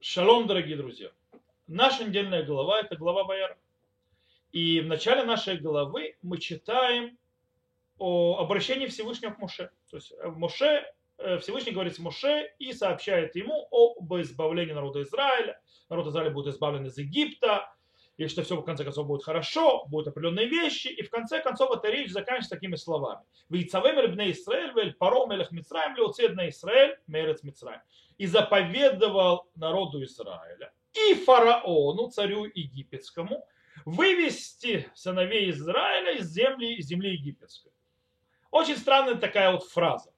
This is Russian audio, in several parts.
Шалом, дорогие друзья. Наша недельная глава – это глава Ваяра. И в начале нашей главы мы читаем о обращении Всевышнего к Моше. То есть э, Моше, э, Всевышний говорит с Моше и сообщает ему об избавлении народа Израиля. Народ Израиля будет избавлен из Египта, и что все в конце концов будет хорошо, будут определенные вещи, и в конце концов эта речь заканчивается такими словами. «Вейцавем эль Исраэль, вель паро мелех Мицраем, леоцед на Исраэль, мерец Мицраем». И заповедовал народу Израиля и фараону, царю египетскому, вывести сыновей Израиля из земли, из земли египетской. Очень странная такая вот фраза.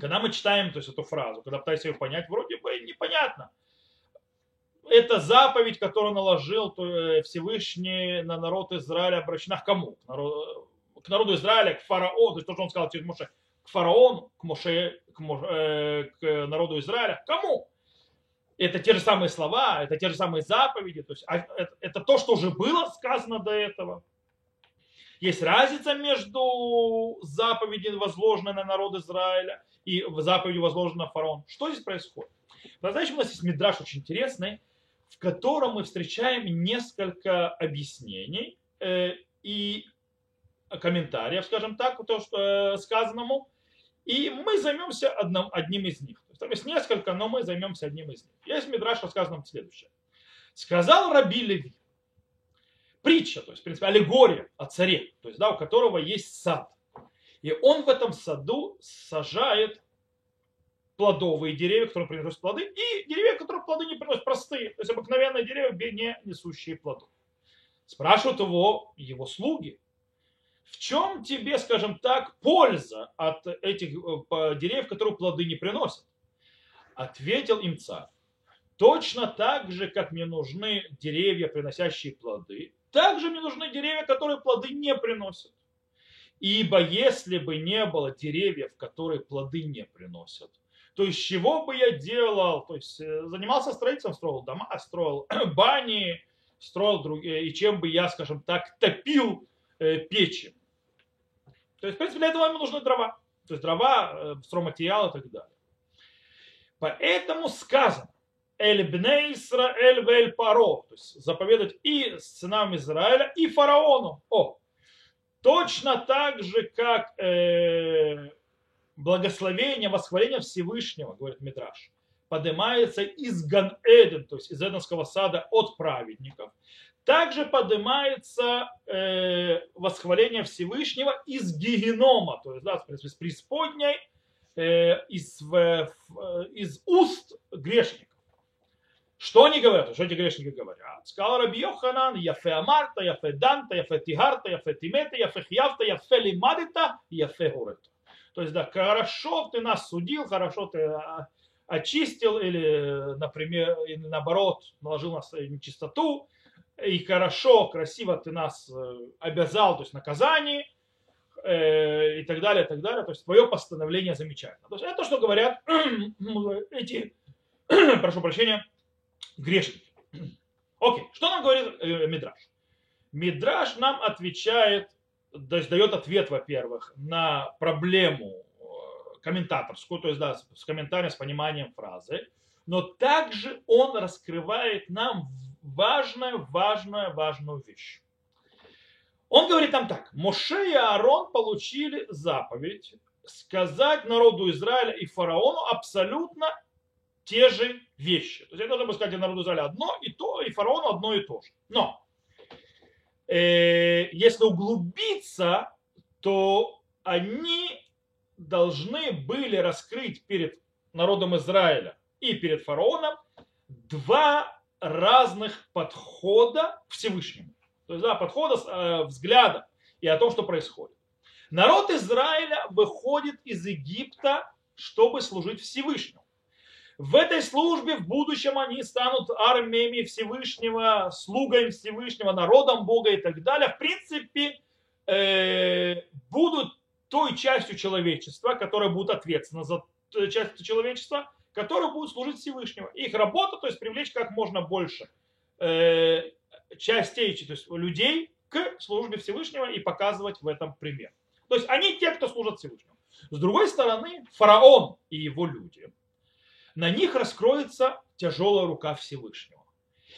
Когда мы читаем то есть, эту фразу, когда пытаемся ее понять, вроде бы непонятно – это заповедь, которую наложил э, Всевышний на народ Израиля, обращена к кому? К народу, к народу Израиля, к фараону, то есть то, что он сказал через Моше, к фараону, к, Моше, к, Моше, э, к народу Израиля. Кому? Это те же самые слова, это те же самые заповеди, то есть а, это, это то, что уже было сказано до этого. Есть разница между заповедью, возложенной на народ Израиля, и заповедью, возложенной на фараон. Что здесь происходит? Знаете, у нас есть мидраж очень интересный, в котором мы встречаем несколько объяснений э, и комментариев, скажем так, то, что э, сказанному, и мы займемся одним, одним из них. То есть несколько, но мы займемся одним из них. Есть мидраш, рассказано следующее. Сказал Раби Леви, притча, то есть, в принципе, аллегория о царе, то есть, да, у которого есть сад. И он в этом саду сажает плодовые деревья, которые приносят плоды, и деревья, которые плоды не приносят, простые, то есть обыкновенные деревья, не несущие плодов. Спрашивают его его слуги, в чем тебе, скажем так, польза от этих э, деревьев, которые плоды не приносят? Ответил им царь. Точно так же, как мне нужны деревья, приносящие плоды, так же мне нужны деревья, которые плоды не приносят. Ибо если бы не было деревьев, которые плоды не приносят, то есть чего бы я делал, то есть э, занимался строительством, строил дома, строил бани, строил другие, и чем бы я, скажем так, топил э, печи. То есть, в принципе, для этого ему нужны дрова. То есть дрова, э, стройматериал и так далее. Поэтому сказано, Эль бне Исраэль вель паро, то есть заповедать и сынам Израиля, и фараону. О, точно так же, как э, благословение, восхваление Всевышнего, говорит Митраш, поднимается из Ган-Эден, то есть из Эденского сада от праведников. Также поднимается э, восхваление Всевышнего из Гигенома, то есть да, из преисподней, э, из, в, из уст грешников. Что они говорят? Что эти грешники говорят? Сказал Раби Йоханан, яфе амарта, яфе данта, яфе тигарта, яфе тимета, яфе хьявта, яфе лимадита, яфе горета. То есть, да, хорошо ты нас судил, хорошо ты а, очистил, или, например, или наоборот, наложил нас нечистоту, и хорошо, красиво ты нас э, обязал, то есть наказание, э, и так далее, и так далее. То есть твое постановление замечательно. То есть это что говорят эти, прошу прощения, грешники. Окей, что нам говорит э, Мидраш? Мидраш нам отвечает то дает ответ, во-первых, на проблему э, комментаторскую, то есть да, с комментарием, с пониманием фразы, но также он раскрывает нам важную, важную, важную вещь. Он говорит нам так, Моше и Аарон получили заповедь сказать народу Израиля и фараону абсолютно те же вещи. То есть я должен был сказать народу Израиля одно и то, и фараону одно и то же. Но если углубиться, то они должны были раскрыть перед народом Израиля и перед фараоном два разных подхода к Всевышнему. То есть да, подхода, э, взгляда и о том, что происходит. Народ Израиля выходит из Египта, чтобы служить Всевышнему. В этой службе в будущем они станут армиями Всевышнего, слугами Всевышнего, народом Бога и так далее. В принципе, э, будут той частью человечества, которая будет ответственна за часть человечества, которая будет служить Всевышнего. Их работа, то есть привлечь как можно больше э, частей, то есть людей к службе Всевышнего и показывать в этом пример. То есть они те, кто служат Всевышнему. С другой стороны, фараон и его люди – на них раскроется тяжелая рука Всевышнего.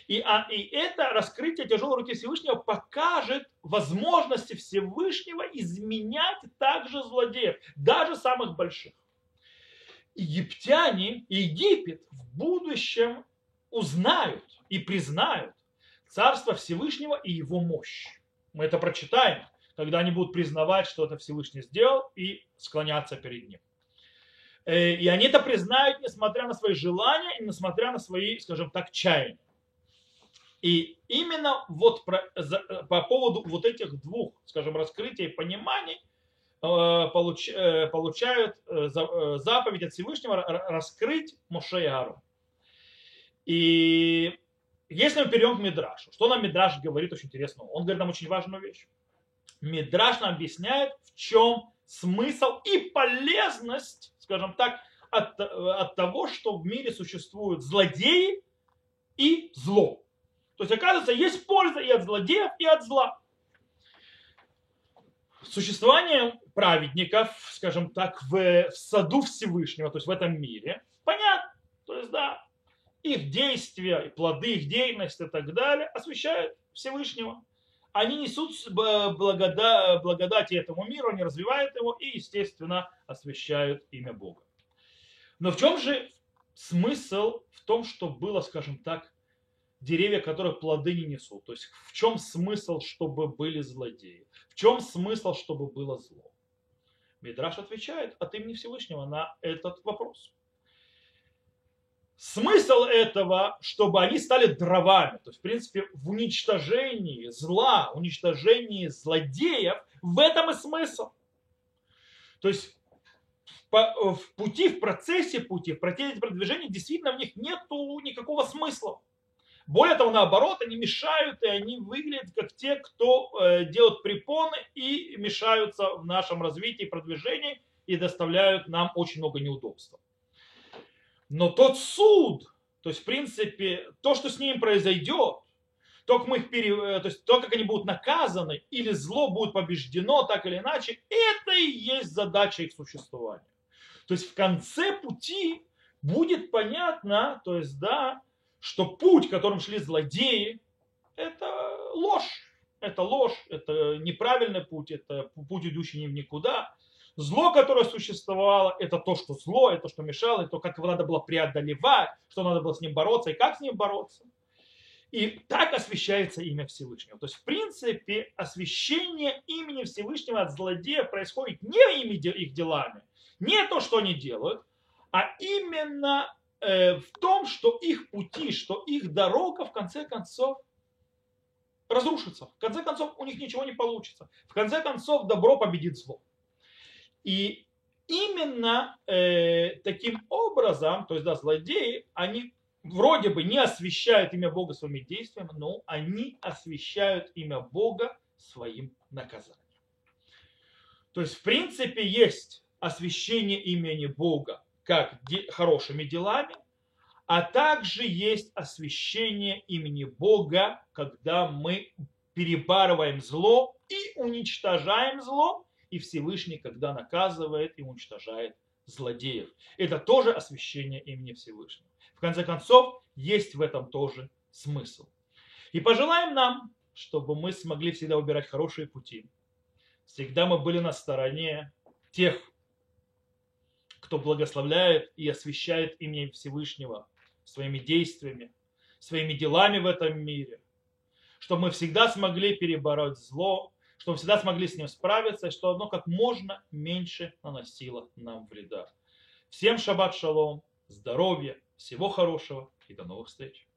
И, а, и это раскрытие тяжелой руки Всевышнего покажет возможности Всевышнего изменять также злодеев, даже самых больших. Египтяне, Египет в будущем узнают и признают Царство Всевышнего и его мощь. Мы это прочитаем, когда они будут признавать, что это Всевышний сделал, и склоняться перед ним. Э, и они это признают, несмотря на свои желания и несмотря на свои, скажем так, чаяния. И именно вот про, за, по поводу вот этих двух, скажем, раскрытий и пониманий э, получ, э, получают э, за, э, заповедь от Всевышнего раскрыть Моше и Аарон. И если мы перейдем к Мидрашу, что нам Мидраш говорит очень интересно? Он говорит нам очень важную вещь. Мидраш нам объясняет, в чем смысл и полезность, скажем так, от, от того, что в мире существуют злодеи и зло. То есть, оказывается, есть польза и от злодеев, и от зла. Существование праведников, скажем так, в, в саду Всевышнего, то есть в этом мире, понятно. То есть, да, их действия, и плоды их деятельности и так далее освещают Всевышнего. Они несут благода, благодати этому миру, они развивают его и, естественно, освещают имя Бога. Но в чем же смысл в том, что было, скажем так, деревья, которых плоды не несут? То есть в чем смысл, чтобы были злодеи? В чем смысл, чтобы было зло? Мидраш отвечает от имени Всевышнего на этот вопрос. Смысл этого, чтобы они стали дровами, то есть, в принципе, в уничтожении зла, уничтожении злодеев, в этом и смысл. То есть, в пути, в процессе пути, в процессе продвижения действительно в них нет никакого смысла. Более того, наоборот, они мешают, и они выглядят как те, кто э, делают препоны и мешаются в нашем развитии и продвижении и доставляют нам очень много неудобств. Но тот суд, то есть, в принципе, то, что с ними произойдет, то, как, мы их пере... Э, то, есть, то, как они будут наказаны, или зло будет побеждено, так или иначе, это и есть задача их существования. То есть в конце пути будет понятно, то есть, да, что путь, которым шли злодеи, это ложь. Это ложь, это неправильный путь, это путь, идущий в никуда. Зло, которое существовало, это то, что зло, это то, что мешало, это то, как его надо было преодолевать, что надо было с ним бороться и как с ним бороться. И так освещается имя Всевышнего. То есть, в принципе, освещение имени Всевышнего от злодеев происходит не ими их делами, не то, что они делают, а именно э, в том, что их пути, что их дорога в конце концов разрушится. В конце концов у них ничего не получится. В конце концов добро победит зло. И именно э, таким образом, то есть да, злодеи, они вроде бы не освещают имя Бога своими действиями, но они освещают имя Бога своим наказанием. То есть, в принципе, есть освящение имени Бога как де- хорошими делами, а также есть освящение имени Бога, когда мы перебарываем зло и уничтожаем зло, и Всевышний, когда наказывает и уничтожает злодеев. Это тоже освящение имени Всевышнего. В конце концов, есть в этом тоже смысл. И пожелаем нам, чтобы мы смогли всегда выбирать хорошие пути. Всегда мы были на стороне тех, кто благословляет и освящает имя Всевышнего своими действиями, своими делами в этом мире. Чтобы мы всегда смогли перебороть зло, чтобы всегда смогли с ним справиться, и что оно как можно меньше наносило нам вреда. Всем шаббат шалом, здоровья, всего хорошего и до новых встреч.